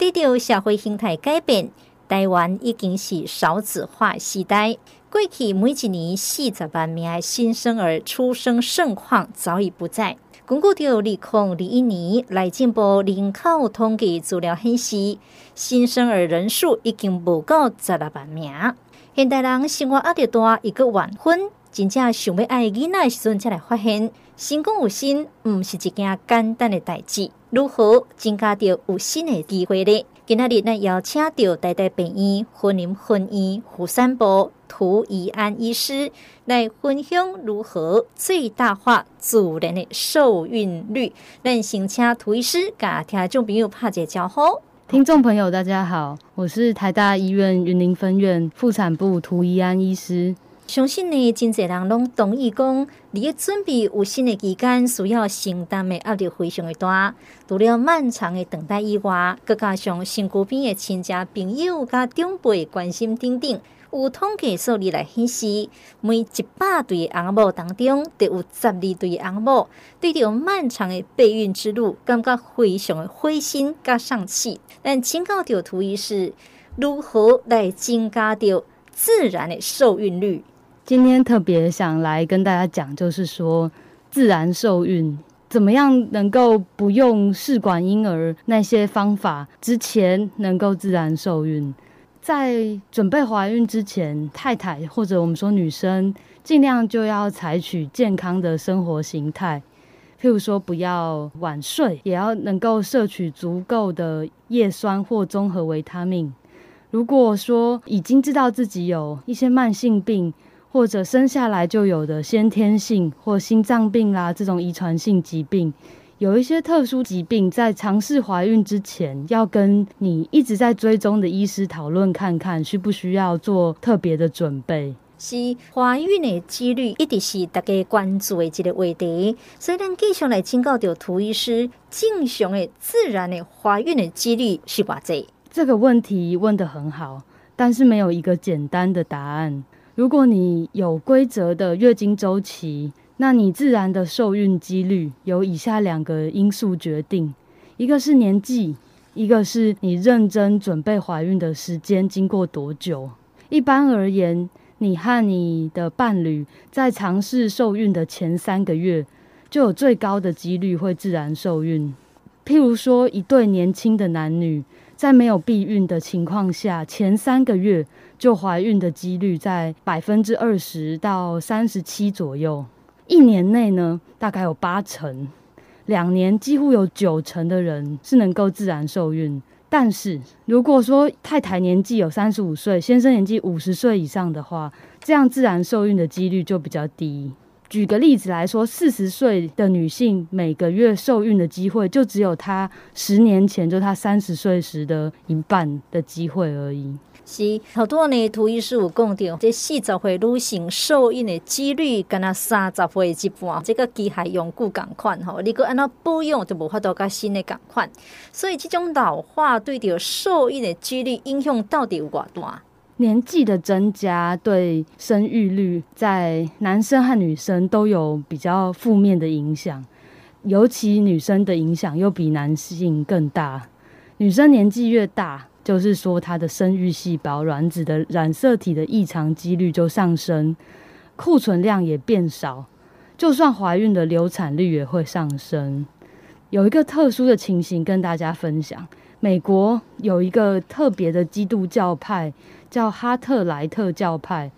随着社会形态改变，台湾已经是少子化时代。过去每一年四十万名的新生儿出生盛况早已不在。根据到二零二一年内政部人口统计资料显示，新生儿人数已经不够十六万名。现代人生活压力大，一个晚婚，真正想要爱囡仔时阵才来发现，成功有心，毋是一件简单的代志。如何增加到有心的机会呢？今仔日，咱邀请到台大病院婚姻分院妇产部涂怡安医师来分享如何最大化自然的受孕率。咱先请涂医师甲听众朋友拍个招呼。听众朋友，大家好，我是台大医院云林分院妇产部涂怡安医师。相信呢，真侪人拢同意讲，你的准备有新的期间，需要承担的压力非常的大。除了漫长的等待以外，再加上身躯边的亲戚朋友甲长辈关心等等，有统计数字来显示，每一百对翁某当中，就有十二对翁某对着漫长的备孕之路，感觉非常的灰心甲丧气。但请教着图医师，如何来增加着自然的受孕率？今天特别想来跟大家讲，就是说自然受孕怎么样能够不用试管婴儿那些方法之前能够自然受孕。在准备怀孕之前，太太或者我们说女生尽量就要采取健康的生活形态，譬如说不要晚睡，也要能够摄取足够的叶酸或综合维他命。如果说已经知道自己有一些慢性病，或者生下来就有的先天性或心脏病啦，这种遗传性疾病，有一些特殊疾病，在尝试怀孕之前，要跟你一直在追踪的医师讨论看看，需不需要做特别的准备。是怀孕的几率一直是大家关注的这个话题，所以咱继续来请教到涂医师，正常的自然的怀孕的几率是偌济？这个问题问得很好，但是没有一个简单的答案。如果你有规则的月经周期，那你自然的受孕几率由以下两个因素决定：一个是年纪，一个是你认真准备怀孕的时间经过多久。一般而言，你和你的伴侣在尝试受孕的前三个月，就有最高的几率会自然受孕。譬如说，一对年轻的男女在没有避孕的情况下，前三个月。就怀孕的几率在百分之二十到三十七左右，一年内呢，大概有八成，两年几乎有九成的人是能够自然受孕。但是如果说太太年纪有三十五岁，先生年纪五十岁以上的话，这样自然受孕的几率就比较低。举个例子来说，四十岁的女性每个月受孕的机会，就只有她十年前就她三十岁时的一半的机会而已。是好多呢，涂医师有讲到，这四十岁女性受孕的几率，跟那三十岁一半，这个机还用具共款吼，你个按照保养就无法度加新的共款，所以这种老化对着受孕的几率影响到底有多大？年纪的增加对生育率，在男生和女生都有比较负面的影响，尤其女生的影响又比男性更大。女生年纪越大，就是说，她的生育细胞、卵子的染色体的异常几率就上升，库存量也变少，就算怀孕的流产率也会上升。有一个特殊的情形跟大家分享：美国有一个特别的基督教派，叫哈特莱特教派，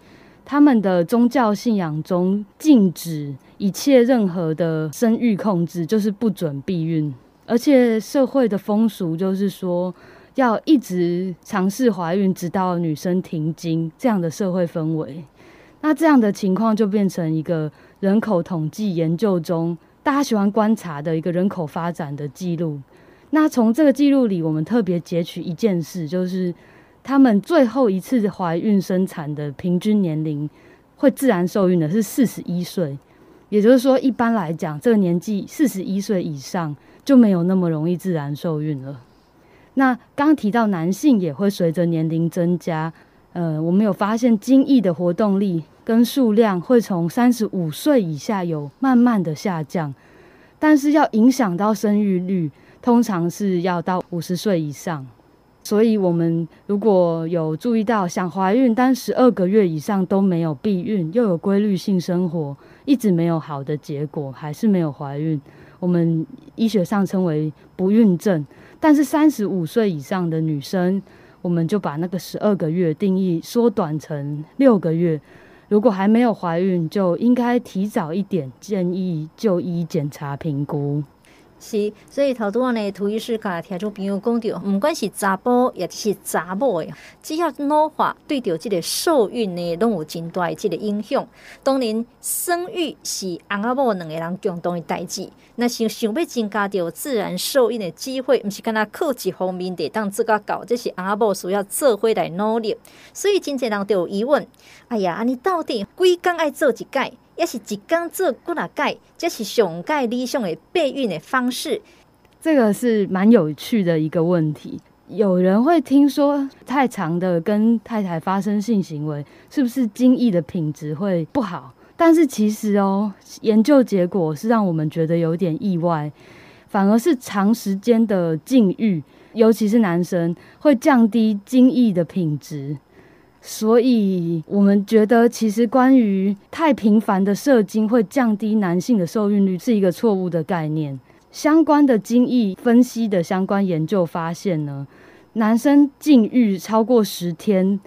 他们的宗教信仰中禁止一切任何的生育控制，就是不准避孕，而且社会的风俗就是说。要一直尝试怀孕，直到女生停经，这样的社会氛围，那这样的情况就变成一个人口统计研究中大家喜欢观察的一个人口发展的记录。那从这个记录里，我们特别截取一件事，就是他们最后一次怀孕生产的平均年龄会自然受孕的是四十一岁，也就是说，一般来讲，这个年纪四十一岁以上就没有那么容易自然受孕了。那刚提到男性也会随着年龄增加，呃，我们有发现精液的活动力跟数量会从三十五岁以下有慢慢的下降，但是要影响到生育率，通常是要到五十岁以上。所以，我们如果有注意到想怀孕，但十二个月以上都没有避孕，又有规律性生活，一直没有好的结果，还是没有怀孕，我们医学上称为不孕症。但是三十五岁以上的女生，我们就把那个十二个月定义缩短成六个月。如果还没有怀孕，就应该提早一点建议就医检查评估。是，所以头拄仔呢，涂医师甲听众朋友讲到，毋管是查甫也是查某的，只要老化对着这个受孕呢，拢有真大的这个影响。当然，生育是翁仔某两个人共同的代志。那想想要增加着自然受孕的机会，毋是干那靠一方面得当自个搞，这是翁仔某需要做伙来努力。所以真侪人都有疑问：哎呀，安尼到底几工爱做一届？也是一工做几若届，这是上届理想的备孕的方式。这个是蛮有趣的一个问题。有人会听说，太长的跟太太发生性行为，是不是精液的品质会不好？但是其实哦，研究结果是让我们觉得有点意外，反而是长时间的禁欲，尤其是男生，会降低精液的品质。所以，我们觉得其实关于太频繁的射精会降低男性的受孕率是一个错误的概念。相关的精液分析的相关研究发现呢，男生禁欲超过十天，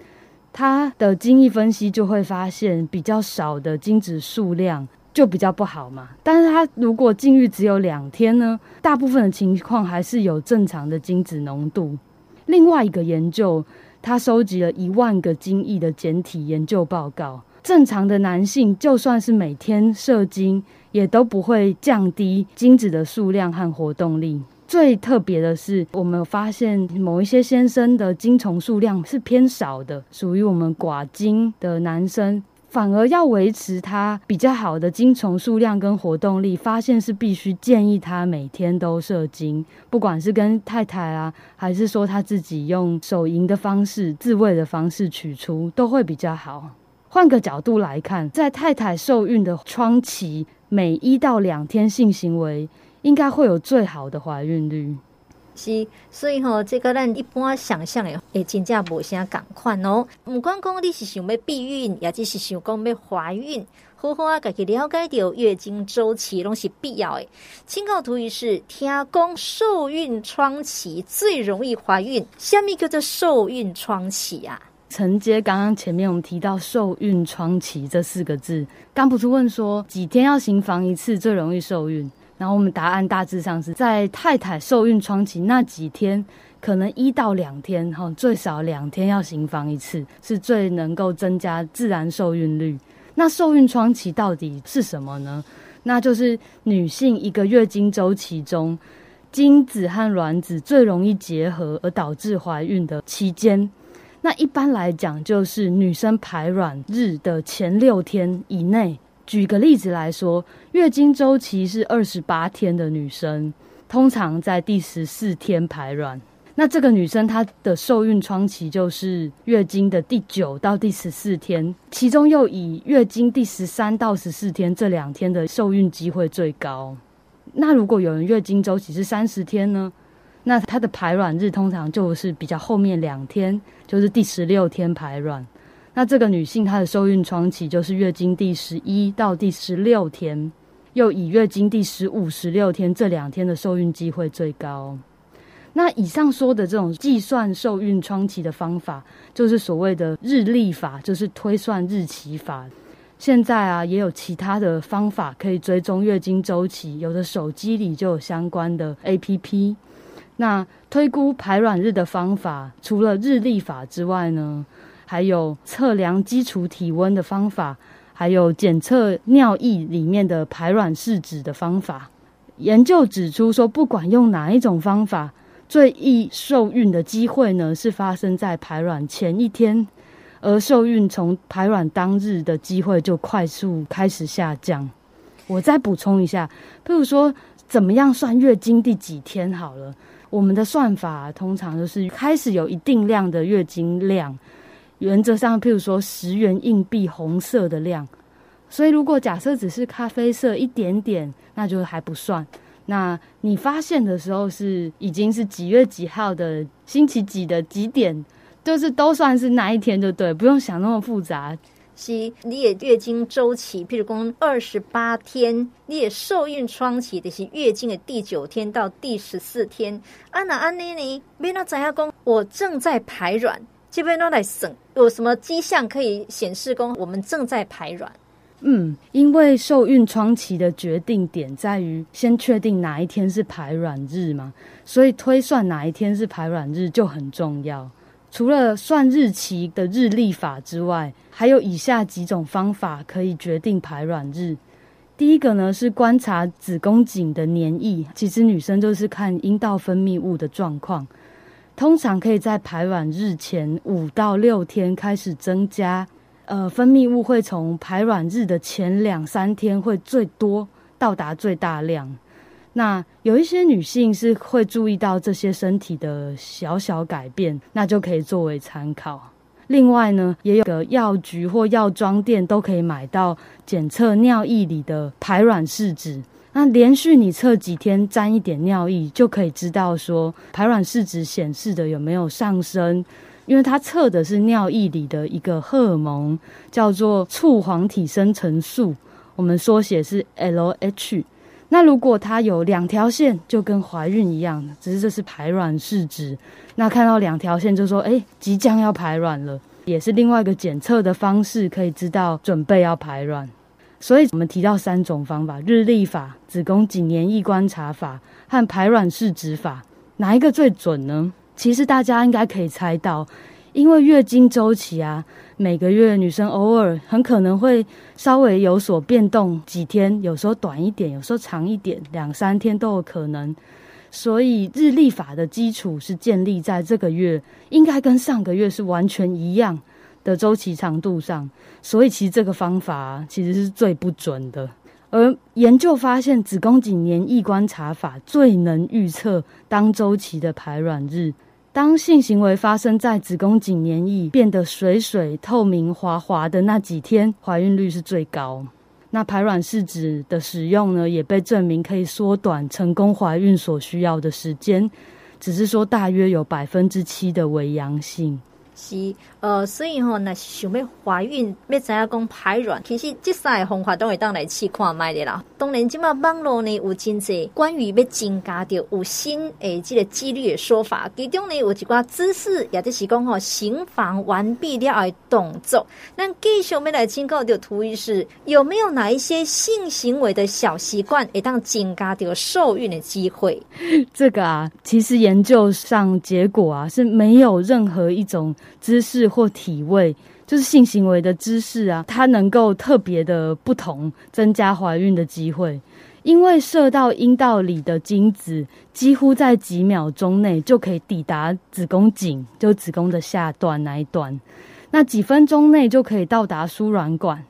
他的精液分析就会发现比较少的精子数量就比较不好嘛。但是他如果禁欲只有两天呢，大部分的情况还是有正常的精子浓度。另外一个研究。他收集了一万个精液的简体研究报告，正常的男性就算是每天射精，也都不会降低精子的数量和活动力。最特别的是，我们发现某一些先生的精虫数量是偏少的，属于我们寡精的男生。反而要维持他比较好的精虫数量跟活动力，发现是必须建议他每天都射精，不管是跟太太啊，还是说他自己用手淫的方式、自慰的方式取出，都会比较好。换个角度来看，在太太受孕的窗期，每一到两天性行为，应该会有最好的怀孕率。是，所以吼，这个咱一般想象的，诶，真正无啥共款哦。不管讲你是想要避孕，也只是想讲要怀孕，好好啊，家己了解到月经周期拢是必要的。请教涂医师，听讲受孕窗期最容易怀孕，什么叫做受孕窗期啊？承接刚刚前面我们提到受孕窗期这四个字，刚不是问说几天要行房一次最容易受孕？然后我们答案大致上是在太太受孕窗期那几天，可能一到两天，哈，最少两天要行房一次，是最能够增加自然受孕率。那受孕窗期到底是什么呢？那就是女性一个月经周期中，精子和卵子最容易结合而导致怀孕的期间。那一般来讲，就是女生排卵日的前六天以内。举个例子来说，月经周期是二十八天的女生，通常在第十四天排卵。那这个女生她的受孕窗期就是月经的第九到第十四天，其中又以月经第十三到十四天这两天的受孕机会最高。那如果有人月经周期是三十天呢？那她的排卵日通常就是比较后面两天，就是第十六天排卵。那这个女性她的受孕窗期就是月经第十一到第十六天，又以月经第十五、十六天这两天的受孕机会最高。那以上说的这种计算受孕窗期的方法，就是所谓的日历法，就是推算日期法。现在啊，也有其他的方法可以追踪月经周期，有的手机里就有相关的 APP。那推估排卵日的方法，除了日历法之外呢，还有测量基础体温的方法，还有检测尿液里面的排卵试纸的方法。研究指出说，不管用哪一种方法，最易受孕的机会呢，是发生在排卵前一天，而受孕从排卵当日的机会就快速开始下降。我再补充一下，譬如说，怎么样算月经第几天好了？我们的算法通常就是开始有一定量的月经量。原则上，譬如说十元硬币红色的量，所以如果假设只是咖啡色一点点，那就还不算。那你发现的时候是已经是几月几号的星期几的几点，就是都算是那一天就对，不用想那么复杂。是，你也月经周期，譬如讲二十八天，你也受孕窗期就是月经的第九天到第十四天。安娜安妮妮？没那怎样讲？我正在排卵，这边都来省，有什么迹象可以显示讲我们正在排卵？嗯，因为受孕窗期的决定点在于先确定哪一天是排卵日嘛，所以推算哪一天是排卵日就很重要。除了算日期的日历法之外，还有以下几种方法可以决定排卵日。第一个呢是观察子宫颈的黏液，其实女生就是看阴道分泌物的状况，通常可以在排卵日前五到六天开始增加，呃，分泌物会从排卵日的前两三天会最多到达最大量。那有一些女性是会注意到这些身体的小小改变，那就可以作为参考。另外呢，也有个药局或药妆店都可以买到检测尿液里的排卵试纸。那连续你测几天，沾一点尿液，就可以知道说排卵试纸显示的有没有上升，因为它测的是尿液里的一个荷尔蒙，叫做促黄体生成素，我们缩写是 LH。那如果它有两条线，就跟怀孕一样，只是这是排卵试纸。那看到两条线，就说哎，即将要排卵了，也是另外一个检测的方式，可以知道准备要排卵。所以我们提到三种方法：日历法、子宫颈黏液观察法和排卵试纸法，哪一个最准呢？其实大家应该可以猜到。因为月经周期啊，每个月女生偶尔很可能会稍微有所变动，几天，有时候短一点，有时候长一点，两三天都有可能。所以日历法的基础是建立在这个月应该跟上个月是完全一样的周期长度上，所以其实这个方法，其实是最不准的。而研究发现，子宫颈黏液观察法最能预测当周期的排卵日。当性行为发生在子宫颈黏液变得水水透明滑滑的那几天，怀孕率是最高。那排卵试纸的使用呢，也被证明可以缩短成功怀孕所需要的时间，只是说大约有百分之七的伪阳性。是，呃，所以吼，那想要怀孕，要知影讲排卵，其实这三个方法都会当来试看卖的啦。当然，今嘛网络呢有真济关于要增加掉有新诶这个几率的说法，其中呢有一寡姿势，也就是讲吼，行房完毕了的动作。那继续要来请教掉涂医师，有没有哪一些性行为的小习惯，会当增加掉受孕的机会？这个啊，其实研究上结果啊是没有任何一种。姿势或体位，就是性行为的姿势啊，它能够特别的不同，增加怀孕的机会。因为射到阴道里的精子，几乎在几秒钟内就可以抵达子宫颈，就子宫的下段那一段。那几分钟内就可以到达输卵管。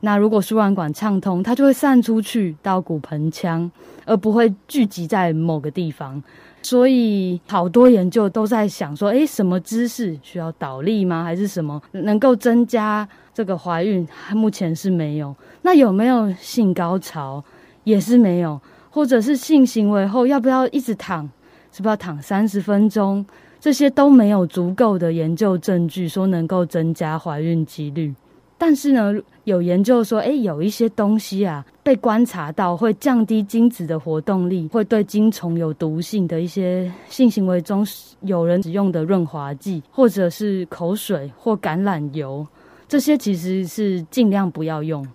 那如果输卵管畅通，它就会散出去到骨盆腔，而不会聚集在某个地方。所以好多研究都在想说，诶，什么姿势需要倒立吗？还是什么能够增加这个怀孕？目前是没有。那有没有性高潮？也是没有。或者是性行为后要不要一直躺？是不是要躺三十分钟？这些都没有足够的研究证据说能够增加怀孕几率。但是呢，有研究说，诶，有一些东西啊，被观察到会降低精子的活动力，会对精虫有毒性的一些性行为中有人使用的润滑剂，或者是口水或橄榄油，这些其实是尽量不要用。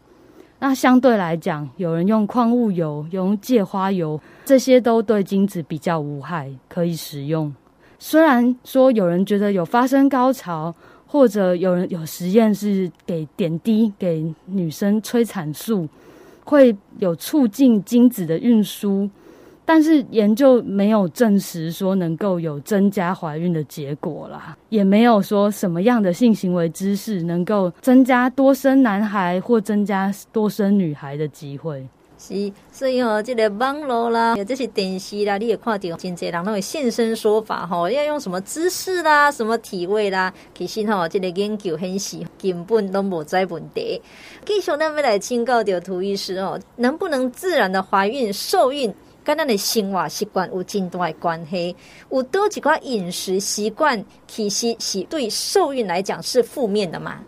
那相对来讲，有人用矿物油、用芥花油，这些都对精子比较无害，可以使用。虽然说有人觉得有发生高潮。或者有人有实验是给点滴给女生催产素，会有促进精子的运输，但是研究没有证实说能够有增加怀孕的结果啦，也没有说什么样的性行为姿势能够增加多生男孩或增加多生女孩的机会。是，所以哦，这个网络啦，或者是电视啦，你也看到真侪人拢会现身说法吼，要用什么姿势啦，什么体位啦，其实吼，这个研究显示根本都无在问题。继续，咱们来请教掉涂医师哦，能不能自然的怀孕受孕？跟咱的生活习惯有真大的关系。有多几款饮食习惯，其实是对受孕来讲是负面的嘛？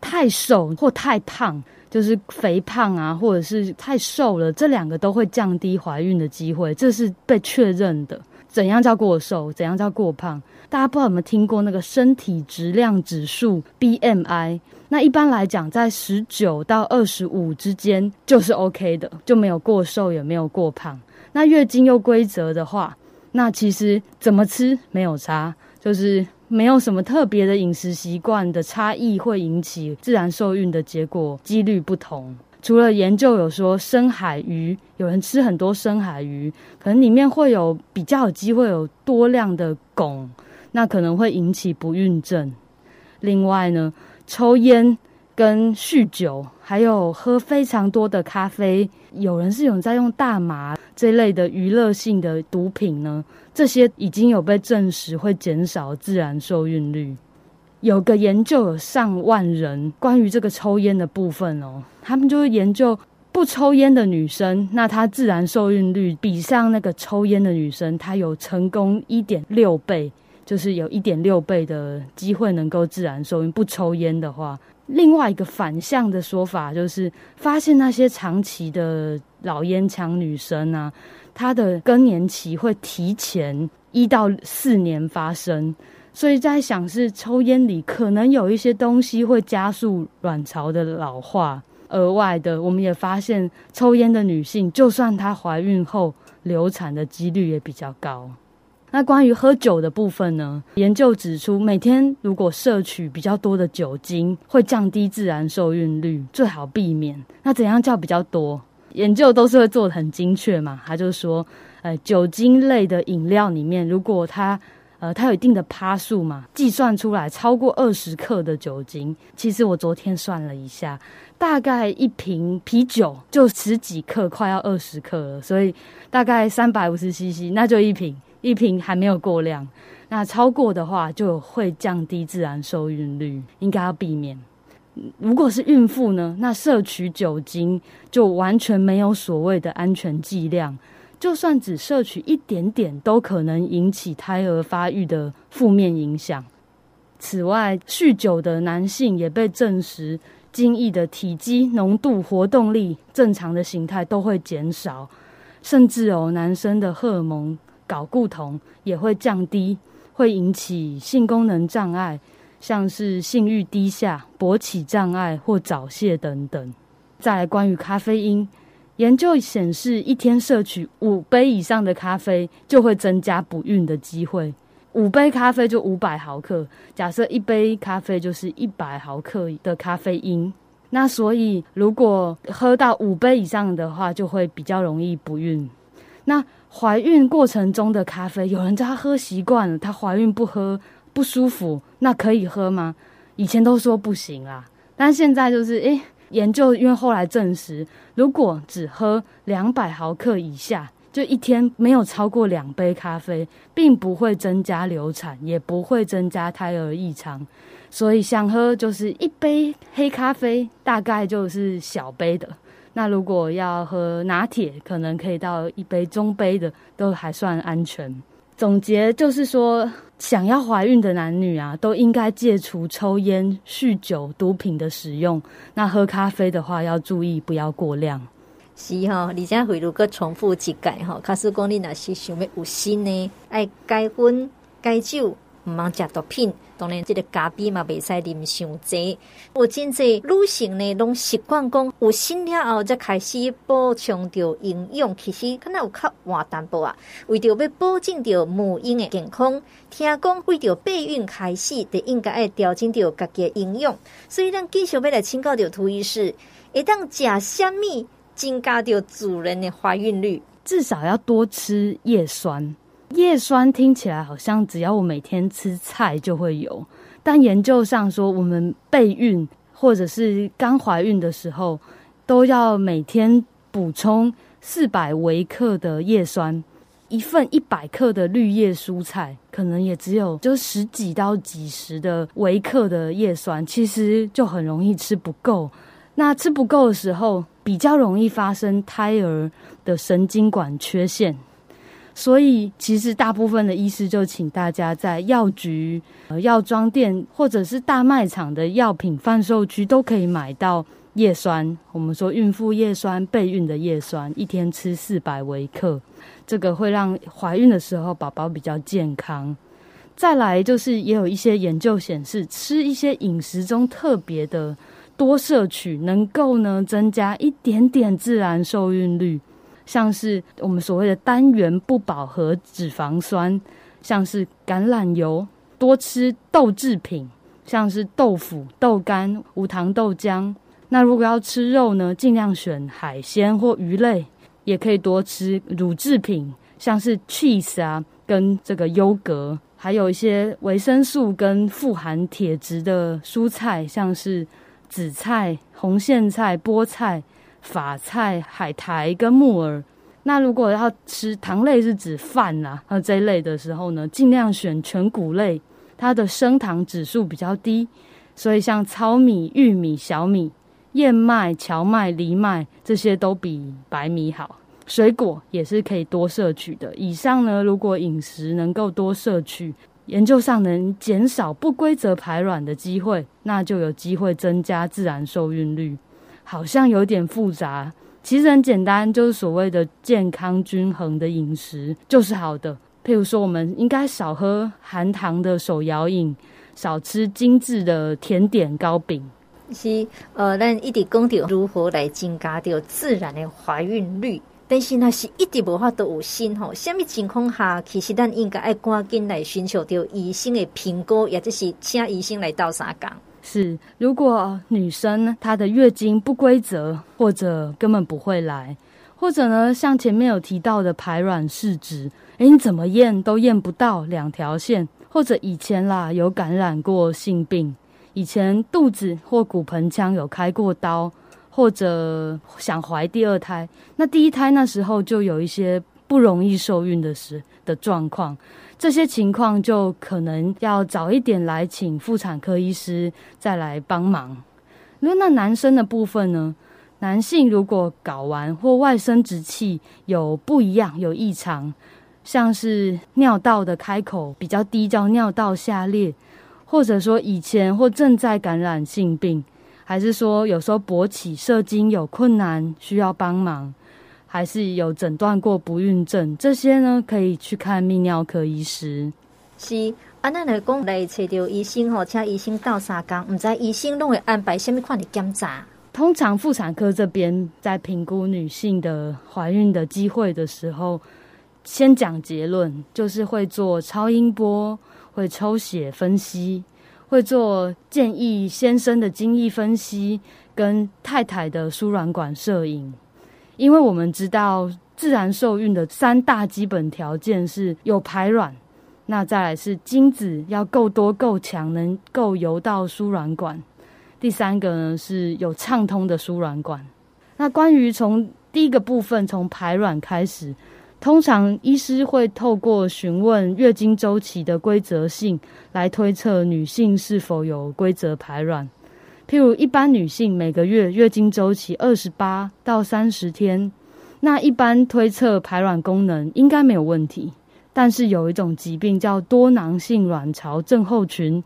太瘦或太胖，就是肥胖啊，或者是太瘦了，这两个都会降低怀孕的机会，这是被确认的。怎样叫过瘦？怎样叫过胖？大家不知道有没有听过那个身体质量指数 BMI？那一般来讲，在十九到二十五之间就是 OK 的，就没有过瘦，也没有过胖。那月经又规则的话，那其实怎么吃没有差，就是没有什么特别的饮食习惯的差异会引起自然受孕的结果，几率不同。除了研究有说深海鱼，有人吃很多深海鱼，可能里面会有比较有机会有多量的汞，那可能会引起不孕症。另外呢，抽烟跟酗酒，还有喝非常多的咖啡，有人是有在用大麻这类的娱乐性的毒品呢，这些已经有被证实会减少自然受孕率。有个研究有上万人关于这个抽烟的部分哦，他们就是研究不抽烟的女生，那她自然受孕率比上那个抽烟的女生，她有成功一点六倍，就是有一点六倍的机会能够自然受孕。不抽烟的话，另外一个反向的说法就是，发现那些长期的老烟枪女生啊，她的更年期会提前一到四年发生。所以在想，是抽烟里可能有一些东西会加速卵巢的老化。额外的，我们也发现，抽烟的女性，就算她怀孕后流产的几率也比较高。那关于喝酒的部分呢？研究指出，每天如果摄取比较多的酒精，会降低自然受孕率，最好避免。那怎样叫比较多？研究都是会做得很精确嘛？他就说，呃，酒精类的饮料里面，如果它呃，它有一定的趴数嘛，计算出来超过二十克的酒精。其实我昨天算了一下，大概一瓶啤酒就十几克，快要二十克了，所以大概三百五十 CC，那就一瓶，一瓶还没有过量。那超过的话就会降低自然受孕率，应该要避免。如果是孕妇呢，那摄取酒精就完全没有所谓的安全剂量。就算只摄取一点点，都可能引起胎儿发育的负面影响。此外，酗酒的男性也被证实，精液的体积、浓度、活动力、正常的形态都会减少，甚至哦，男生的荷尔蒙睾固酮也会降低，会引起性功能障碍，像是性欲低下、勃起障碍或早泄等等。再来，关于咖啡因。研究显示，一天摄取五杯以上的咖啡就会增加不孕的机会。五杯咖啡就五百毫克，假设一杯咖啡就是一百毫克的咖啡因。那所以，如果喝到五杯以上的话，就会比较容易不孕。那怀孕过程中的咖啡，有人在喝习惯了，她怀孕不喝不舒服，那可以喝吗？以前都说不行啦，但现在就是诶。研究因为后来证实，如果只喝两百毫克以下，就一天没有超过两杯咖啡，并不会增加流产，也不会增加胎儿异常。所以想喝就是一杯黑咖啡，大概就是小杯的。那如果要喝拿铁，可能可以到一杯中杯的，都还算安全。总结就是说，想要怀孕的男女啊，都应该戒除抽烟、酗酒、毒品的使用。那喝咖啡的话，要注意不要过量。是哈、哦，李佳慧如果重复几改哈，卡斯讲你若是想要有心呢，爱戒荤、戒酒。唔茫食毒品，当然这个咖啡嘛，袂使啉伤济。有真济女性呢，拢习惯讲有心了后才开始补充着营养，其实可能有较晚淡薄啊。为着要保证着母婴的健康，听讲为着备孕开始，就应该爱调整着家己的营养。所以咱继续要来请教着涂医师，会当食虾米增加着主人的怀孕率？至少要多吃叶酸。叶酸听起来好像只要我每天吃菜就会有，但研究上说，我们备孕或者是刚怀孕的时候，都要每天补充四百微克的叶酸。一份一百克的绿叶蔬菜，可能也只有就十几到几十的微克的叶酸，其实就很容易吃不够。那吃不够的时候，比较容易发生胎儿的神经管缺陷。所以其实大部分的医师就请大家在药局、呃药妆店或者是大卖场的药品贩售区都可以买到叶酸。我们说孕妇叶酸、备孕的叶酸，一天吃四百微克，这个会让怀孕的时候宝宝比较健康。再来就是也有一些研究显示，吃一些饮食中特别的多摄取，能够呢增加一点点自然受孕率。像是我们所谓的单元不饱和脂肪酸，像是橄榄油，多吃豆制品，像是豆腐、豆干、无糖豆浆。那如果要吃肉呢，尽量选海鲜或鱼类，也可以多吃乳制品，像是 cheese 啊，跟这个优格，还有一些维生素跟富含铁质的蔬菜，像是紫菜、红苋菜、菠菜。法菜、海苔跟木耳。那如果要吃糖类，是指饭啊，那这类的时候呢，尽量选全谷类，它的升糖指数比较低。所以像糙米、玉米、小米、燕麦、荞麦、藜麦这些都比白米好。水果也是可以多摄取的。以上呢，如果饮食能够多摄取，研究上能减少不规则排卵的机会，那就有机会增加自然受孕率。好像有点复杂，其实很简单，就是所谓的健康均衡的饮食就是好的。譬如说，我们应该少喝含糖的手摇饮，少吃精致的甜点糕饼。是，呃，咱一直讲到如何来增加掉自然的怀孕率，但是那是一直无法都有心吼。什么情况下，其实咱应该爱赶紧来寻求到医生的评估，也就是请医生来倒三工。是，如果女生她的月经不规则，或者根本不会来，或者呢，像前面有提到的排卵试纸，诶，你怎么验都验不到两条线，或者以前啦有感染过性病，以前肚子或骨盆腔有开过刀，或者想怀第二胎，那第一胎那时候就有一些不容易受孕的事的状况。这些情况就可能要早一点来请妇产科医师再来帮忙。那那男生的部分呢？男性如果睾丸或外生殖器有不一样、有异常，像是尿道的开口比较低，叫尿道下裂，或者说以前或正在感染性病，还是说有时候勃起射精有困难，需要帮忙。还是有诊断过不孕症，这些呢可以去看泌尿科医师。是，啊，那来讲来找到医生吼，请医生到三工，唔知医生拢会安排什么款的检查？通常妇产科这边在评估女性的怀孕的机会的时候，先讲结论，就是会做超音波，会抽血分析，会做建议先生的精液分析，跟太太的输卵管摄影。因为我们知道自然受孕的三大基本条件是有排卵，那再来是精子要够多够强，能够游到输卵管。第三个呢是有畅通的输卵管。那关于从第一个部分从排卵开始，通常医师会透过询问月经周期的规则性来推测女性是否有规则排卵。譬如一般女性每个月月经周期二十八到三十天，那一般推测排卵功能应该没有问题。但是有一种疾病叫多囊性卵巢症候群，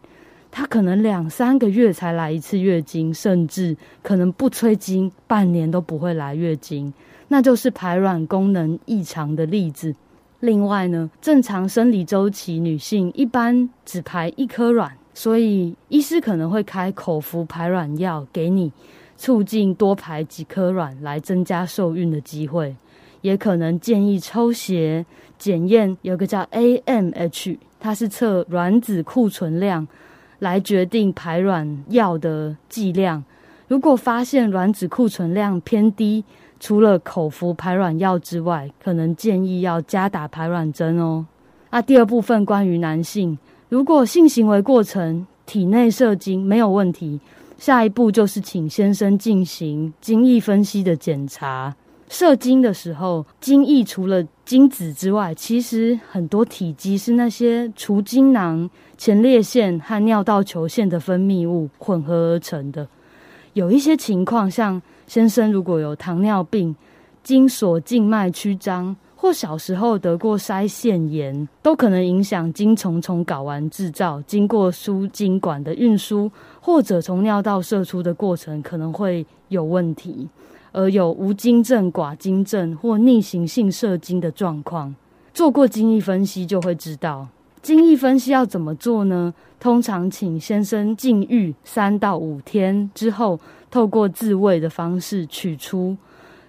它可能两三个月才来一次月经，甚至可能不催经，半年都不会来月经，那就是排卵功能异常的例子。另外呢，正常生理周期女性一般只排一颗卵。所以，医师可能会开口服排卵药给你，促进多排几颗卵来增加受孕的机会。也可能建议抽血检验，有个叫 AMH，它是测卵子库存量，来决定排卵药的剂量。如果发现卵子库存量偏低，除了口服排卵药之外，可能建议要加打排卵针哦。那第二部分关于男性。如果性行为过程体内射精没有问题，下一步就是请先生进行精液分析的检查。射精的时候，精液除了精子之外，其实很多体积是那些储精囊、前列腺和尿道球腺的分泌物混合而成的。有一些情况，像先生如果有糖尿病、精索静脉曲张。或小时候得过腮腺炎，都可能影响精虫从睾丸制造经过输精管的运输，或者从尿道射出的过程可能会有问题，而有无精症、寡精症或逆行性射精的状况。做过精液分析就会知道，精液分析要怎么做呢？通常请先生禁欲三到五天之后，透过自慰的方式取出。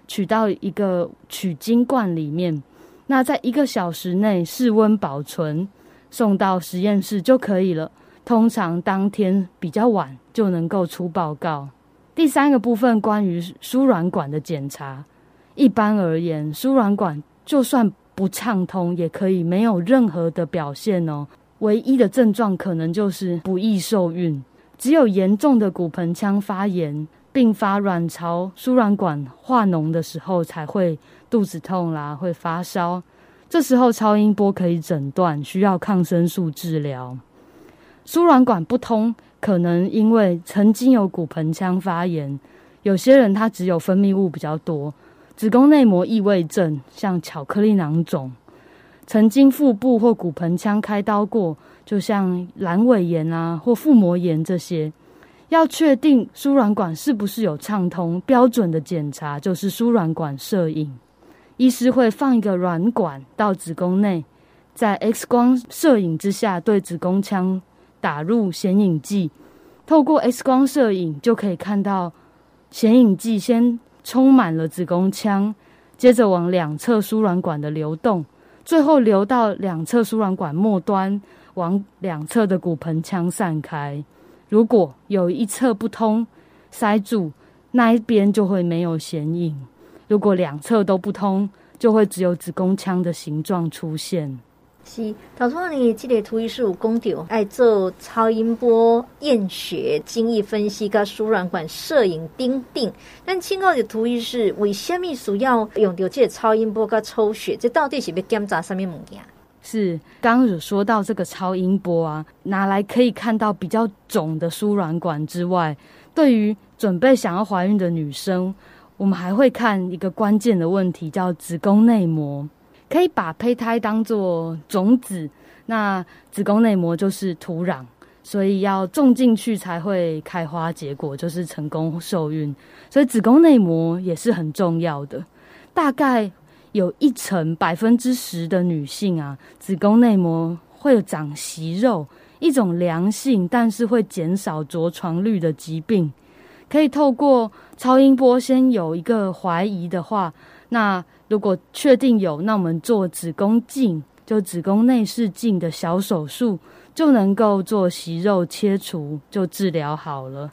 取到一个取精罐里面，那在一个小时内室温保存，送到实验室就可以了。通常当天比较晚就能够出报告。第三个部分关于输卵管的检查，一般而言，输卵管就算不畅通，也可以没有任何的表现哦。唯一的症状可能就是不易受孕，只有严重的骨盆腔发炎。并发卵巢输卵管化脓的时候，才会肚子痛啦，会发烧。这时候超音波可以诊断，需要抗生素治疗。输卵管不通，可能因为曾经有骨盆腔发炎，有些人他只有分泌物比较多，子宫内膜异位症，像巧克力囊肿，曾经腹部或骨盆腔开刀过，就像阑尾炎啊或腹膜炎这些。要确定输卵管是不是有畅通，标准的检查就是输卵管摄影。医师会放一个软管到子宫内，在 X 光摄影之下对子宫腔打入显影剂，透过 X 光摄影就可以看到显影剂先充满了子宫腔，接着往两侧输卵管的流动，最后流到两侧输卵管末端，往两侧的骨盆腔散开。如果有一侧不通，塞住，那一边就会没有显影；如果两侧都不通，就会只有子宫腔的形状出现。是，头先你这个图医师有讲到，爱做超音波验血、精液分析、跟输卵管摄影等等。但请问的图医师，为什么需要用到这个超音波跟抽血？这到底是要检查什么物件？是，刚有说到这个超音波啊，拿来可以看到比较肿的输卵管之外，对于准备想要怀孕的女生，我们还会看一个关键的问题，叫子宫内膜。可以把胚胎当作种子，那子宫内膜就是土壤，所以要种进去才会开花结果，就是成功受孕。所以子宫内膜也是很重要的，大概。有一成百分之十的女性啊，子宫内膜会有长息肉，一种良性但是会减少着床率的疾病。可以透过超音波先有一个怀疑的话，那如果确定有，那我们做子宫镜，就子宫内视镜的小手术，就能够做息肉切除，就治疗好了。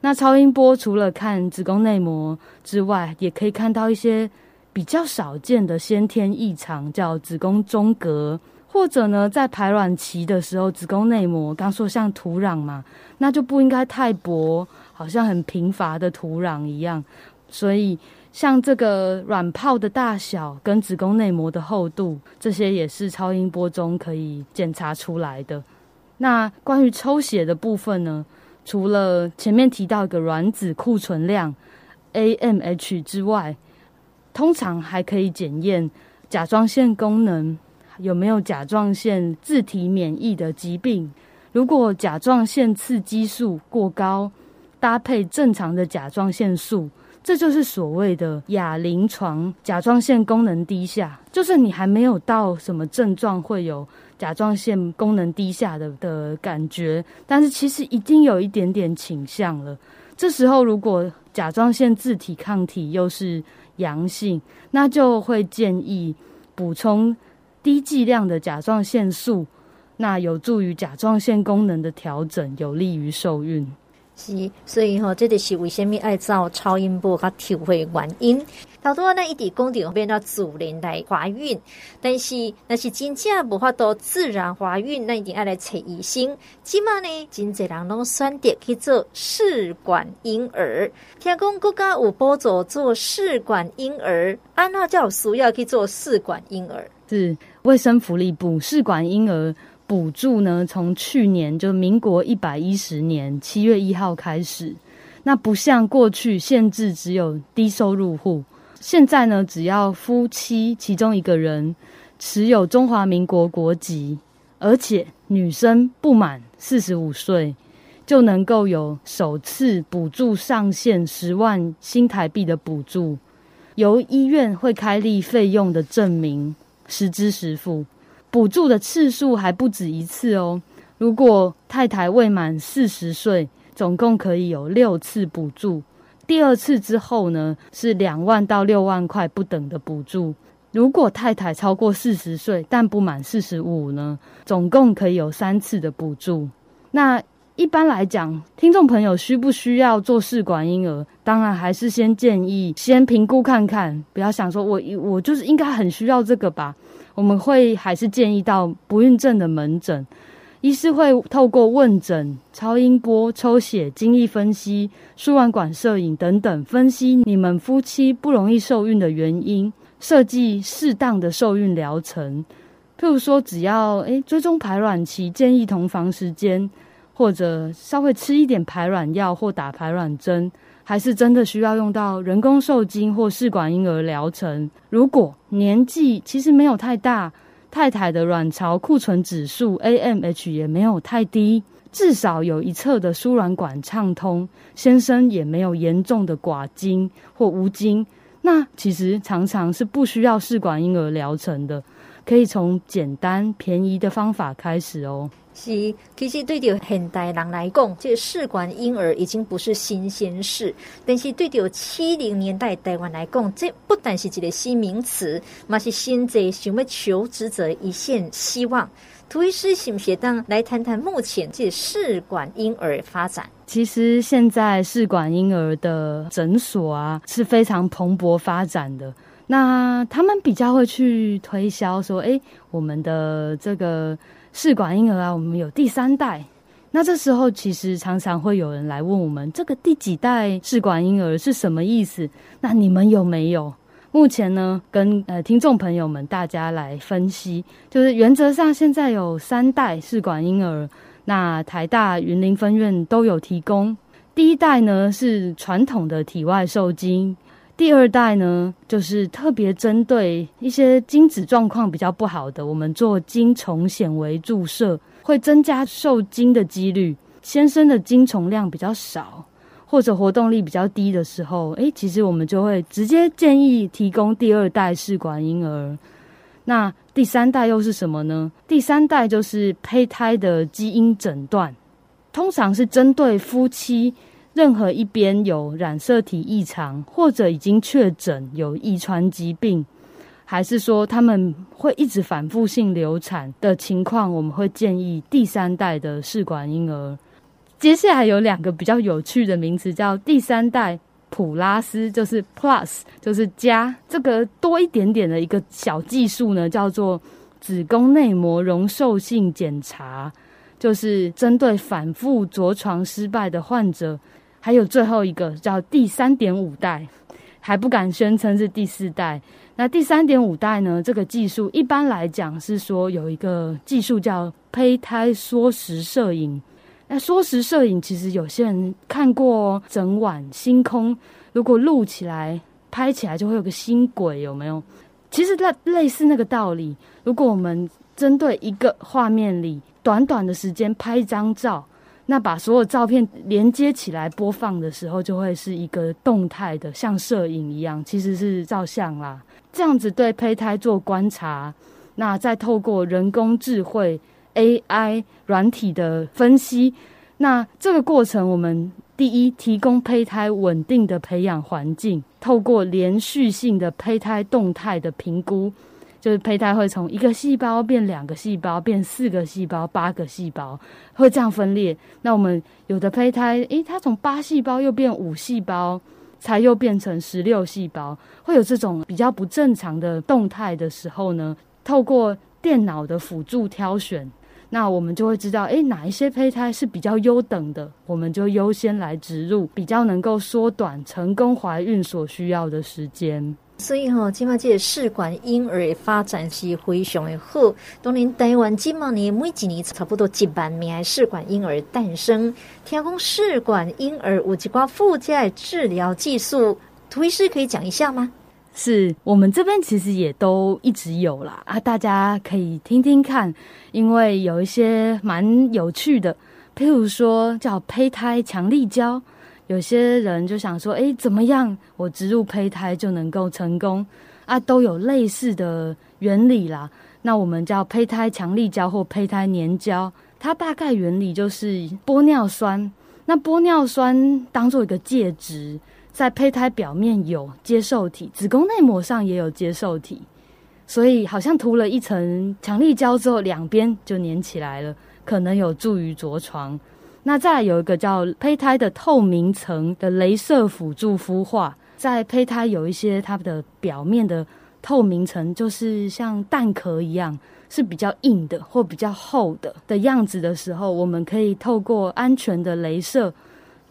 那超音波除了看子宫内膜之外，也可以看到一些。比较少见的先天异常叫子宫中隔，或者呢，在排卵期的时候，子宫内膜刚说像土壤嘛，那就不应该太薄，好像很贫乏的土壤一样。所以像这个卵泡的大小跟子宫内膜的厚度，这些也是超音波中可以检查出来的。那关于抽血的部分呢，除了前面提到一个卵子库存量 AMH 之外，通常还可以检验甲状腺功能有没有甲状腺自体免疫的疾病。如果甲状腺刺激素过高，搭配正常的甲状腺素，这就是所谓的亚临床甲状腺功能低下。就是你还没有到什么症状会有甲状腺功能低下的的感觉，但是其实已经有一点点倾向了。这时候如果甲状腺自体抗体又是阳性，那就会建议补充低剂量的甲状腺素，那有助于甲状腺功能的调整，有利于受孕。是，所以吼、哦，这就是为什么爱照超音波较体会原因。好多呢，一直讲到变到自然来怀孕，但是那是真正无法度自然怀孕，那一定要来找医生。起码呢，真侪人拢选择去做试管婴儿。听讲国家有补助做试管婴儿，安那叫需要去做试管婴儿？是卫生福利部试管婴儿。补助呢，从去年就民国一百一十年七月一号开始，那不像过去限制只有低收入户，现在呢，只要夫妻其中一个人持有中华民国国籍，而且女生不满四十五岁，就能够有首次补助上限十万新台币的补助，由医院会开立费用的证明，实支实付。补助的次数还不止一次哦。如果太太未满四十岁，总共可以有六次补助。第二次之后呢，是两万到六万块不等的补助。如果太太超过四十岁但不满四十五呢，总共可以有三次的补助。那一般来讲，听众朋友需不需要做试管婴儿？当然还是先建议先评估看看，不要想说我我就是应该很需要这个吧。我们会还是建议到不孕症的门诊，医师会透过问诊、超音波、抽血、精液分析、输卵管摄影等等，分析你们夫妻不容易受孕的原因，设计适当的受孕疗程。譬如说，只要诶追踪排卵期，建议同房时间，或者稍微吃一点排卵药或打排卵针。还是真的需要用到人工受精或试管婴儿疗程。如果年纪其实没有太大，太太的卵巢库存指数 AMH 也没有太低，至少有一侧的输卵管畅通，先生也没有严重的寡精或无精，那其实常常是不需要试管婴儿疗程的，可以从简单便宜的方法开始哦。是，其实对着现代人来讲，这个试管婴儿已经不是新鲜事。但是对着七零年代台湾来讲，这不但是一个新名词，嘛是现在想要求职者一线希望。涂医师，是不是当来谈谈目前这试管婴儿发展？其实现在试管婴儿的诊所啊是非常蓬勃发展的。那他们比较会去推销说，哎，我们的这个。试管婴儿啊，我们有第三代。那这时候其实常常会有人来问我们，这个第几代试管婴儿是什么意思？那你们有没有？目前呢，跟呃听众朋友们大家来分析，就是原则上现在有三代试管婴儿，那台大云林分院都有提供。第一代呢是传统的体外受精。第二代呢，就是特别针对一些精子状况比较不好的，我们做精虫显微注射，会增加受精的几率。先生的精虫量比较少，或者活动力比较低的时候，诶，其实我们就会直接建议提供第二代试管婴儿。那第三代又是什么呢？第三代就是胚胎的基因诊断，通常是针对夫妻。任何一边有染色体异常，或者已经确诊有遗传疾病，还是说他们会一直反复性流产的情况，我们会建议第三代的试管婴儿。接下来有两个比较有趣的名词，叫第三代普拉斯，就是 plus，就是加这个多一点点的一个小技术呢，叫做子宫内膜容受性检查，就是针对反复着床失败的患者。还有最后一个叫第三点五代，还不敢宣称是第四代。那第三点五代呢？这个技术一般来讲是说有一个技术叫胚胎缩时摄影。那缩时摄影其实有些人看过，整晚星空如果录起来、拍起来就会有个星轨，有没有？其实类类似那个道理。如果我们针对一个画面里短短的时间拍一张照。那把所有照片连接起来播放的时候，就会是一个动态的，像摄影一样，其实是照相啦。这样子对胚胎做观察，那再透过人工智慧 AI 软体的分析，那这个过程我们第一提供胚胎稳定的培养环境，透过连续性的胚胎动态的评估。就是胚胎会从一个细胞变两个细胞，变四个细胞，八个细胞，会这样分裂。那我们有的胚胎，诶，它从八细胞又变五细胞，才又变成十六细胞，会有这种比较不正常的动态的时候呢，透过电脑的辅助挑选，那我们就会知道，诶，哪一些胚胎是比较优等的，我们就优先来植入，比较能够缩短成功怀孕所需要的时间。所以吼，今麦这试管婴儿的发展是非常的好。当年台湾今麦年每几年差不多一万名试管婴儿诞生。听讲试管婴儿有一寡附加的治疗技术，涂医师可以讲一下吗？是我们这边其实也都一直有啦啊，大家可以听听看，因为有一些蛮有趣的，譬如说叫胚胎强力胶，有些人就想说，诶，怎么样我植入胚胎就能够成功啊？都有类似的原理啦。那我们叫胚胎强力胶或胚胎粘胶，它大概原理就是玻尿酸，那玻尿酸当做一个介质。在胚胎表面有接受体，子宫内膜上也有接受体，所以好像涂了一层强力胶之后，两边就粘起来了，可能有助于着床。那再来有一个叫胚胎的透明层的雷射辅助孵化，在胚胎有一些它的表面的透明层，就是像蛋壳一样，是比较硬的或比较厚的的样子的时候，我们可以透过安全的雷射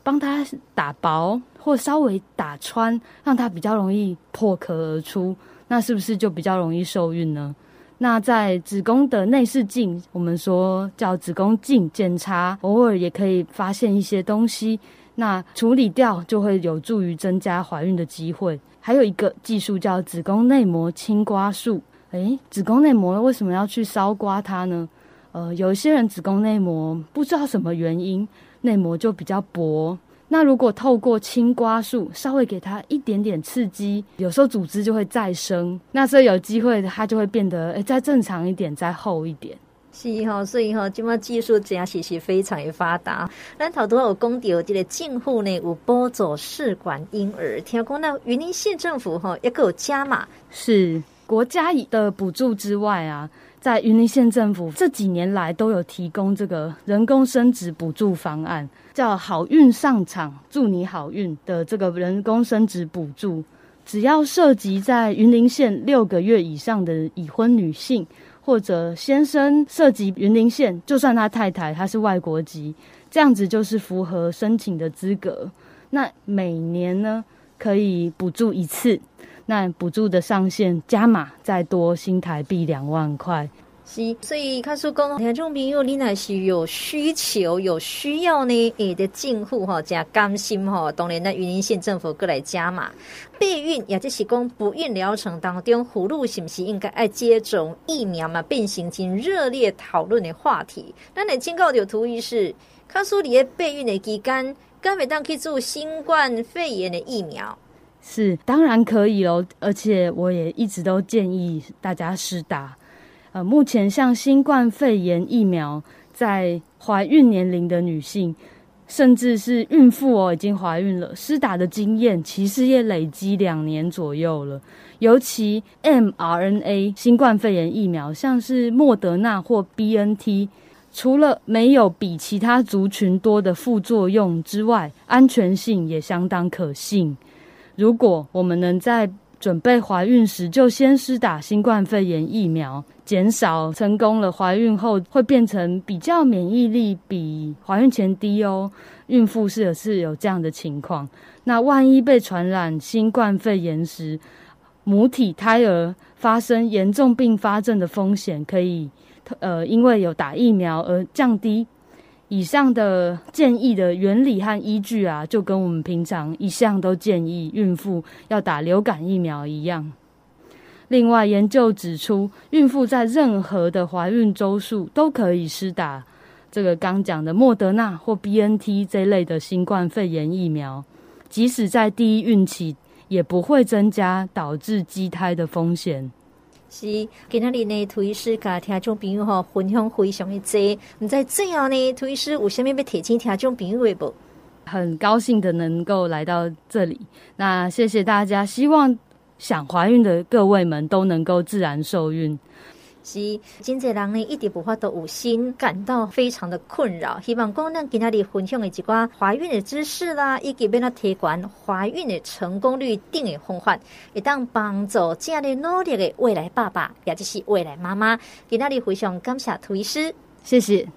帮它打薄。或稍微打穿，让它比较容易破壳而出，那是不是就比较容易受孕呢？那在子宫的内视镜，我们说叫子宫镜检查，偶尔也可以发现一些东西，那处理掉就会有助于增加怀孕的机会。还有一个技术叫子宫内膜轻刮术，诶，子宫内膜为什么要去烧刮它呢？呃，有一些人子宫内膜不知道什么原因，内膜就比较薄。那如果透过青瓜素，稍微给它一点点刺激，有时候组织就会再生，那所以有机会它就会变得诶再正常一点，再厚一点。是哈，所以哈，今麦技术真是是非常的发达。咱头拄有讲到这个政府呢有补助试管婴儿，听讲那云林县政府哈也有加码，是国家的补助之外啊。在云林县政府这几年来都有提供这个人工生殖补助方案，叫“好运上场，祝你好运”的这个人工生殖补助，只要涉及在云林县六个月以上的已婚女性，或者先生涉及云林县，就算他太太他是外国籍，这样子就是符合申请的资格。那每年呢可以补助一次。那补助的上限加码再多新台币两万块，是，所以卡叔讲，听众朋友，你若是有需求、有需要呢，你的进户哈加甘心哈，当然那云林县政府过来加码备孕，也就是讲不孕疗程当中，葫芦是不是应该爱接种疫苗嘛，变形成热烈讨论的话题。那你警告有图医师，卡叔你的备孕的期间，敢会当去做新冠肺炎的疫苗？是，当然可以哦，而且我也一直都建议大家施打。呃，目前像新冠肺炎疫苗，在怀孕年龄的女性，甚至是孕妇哦，已经怀孕了，施打的经验其实也累积两年左右了。尤其 mRNA 新冠肺炎疫苗，像是莫德纳或 BNT，除了没有比其他族群多的副作用之外，安全性也相当可信。如果我们能在准备怀孕时就先施打新冠肺炎疫苗，减少成功了怀孕后会变成比较免疫力比怀孕前低哦。孕妇是有是有这样的情况，那万一被传染新冠肺炎时，母体胎儿发生严重并发症的风险可以，呃，因为有打疫苗而降低。以上的建议的原理和依据啊，就跟我们平常一向都建议孕妇要打流感疫苗一样。另外，研究指出，孕妇在任何的怀孕周数都可以施打这个刚讲的莫德纳或 BNT 这类的新冠肺炎疫苗，即使在第一孕期，也不会增加导致畸胎的风险。是，今天呢，涂医师甲听众朋友吼分享非常的多。你在最后呢，涂医师有啥物要提醒听众朋友的不？很高兴的能够来到这里，那谢谢大家，希望想怀孕的各位们都能够自然受孕。是，真侪人呢一直无法度有心，感到非常的困扰。希望讲咱今仔日分享的一寡怀孕的知识啦，以及要哪提悬怀孕的成功率定的方法，会当帮助正在努力的未来爸爸，也就是未来妈妈。今仔日非常感谢涂医师，谢谢。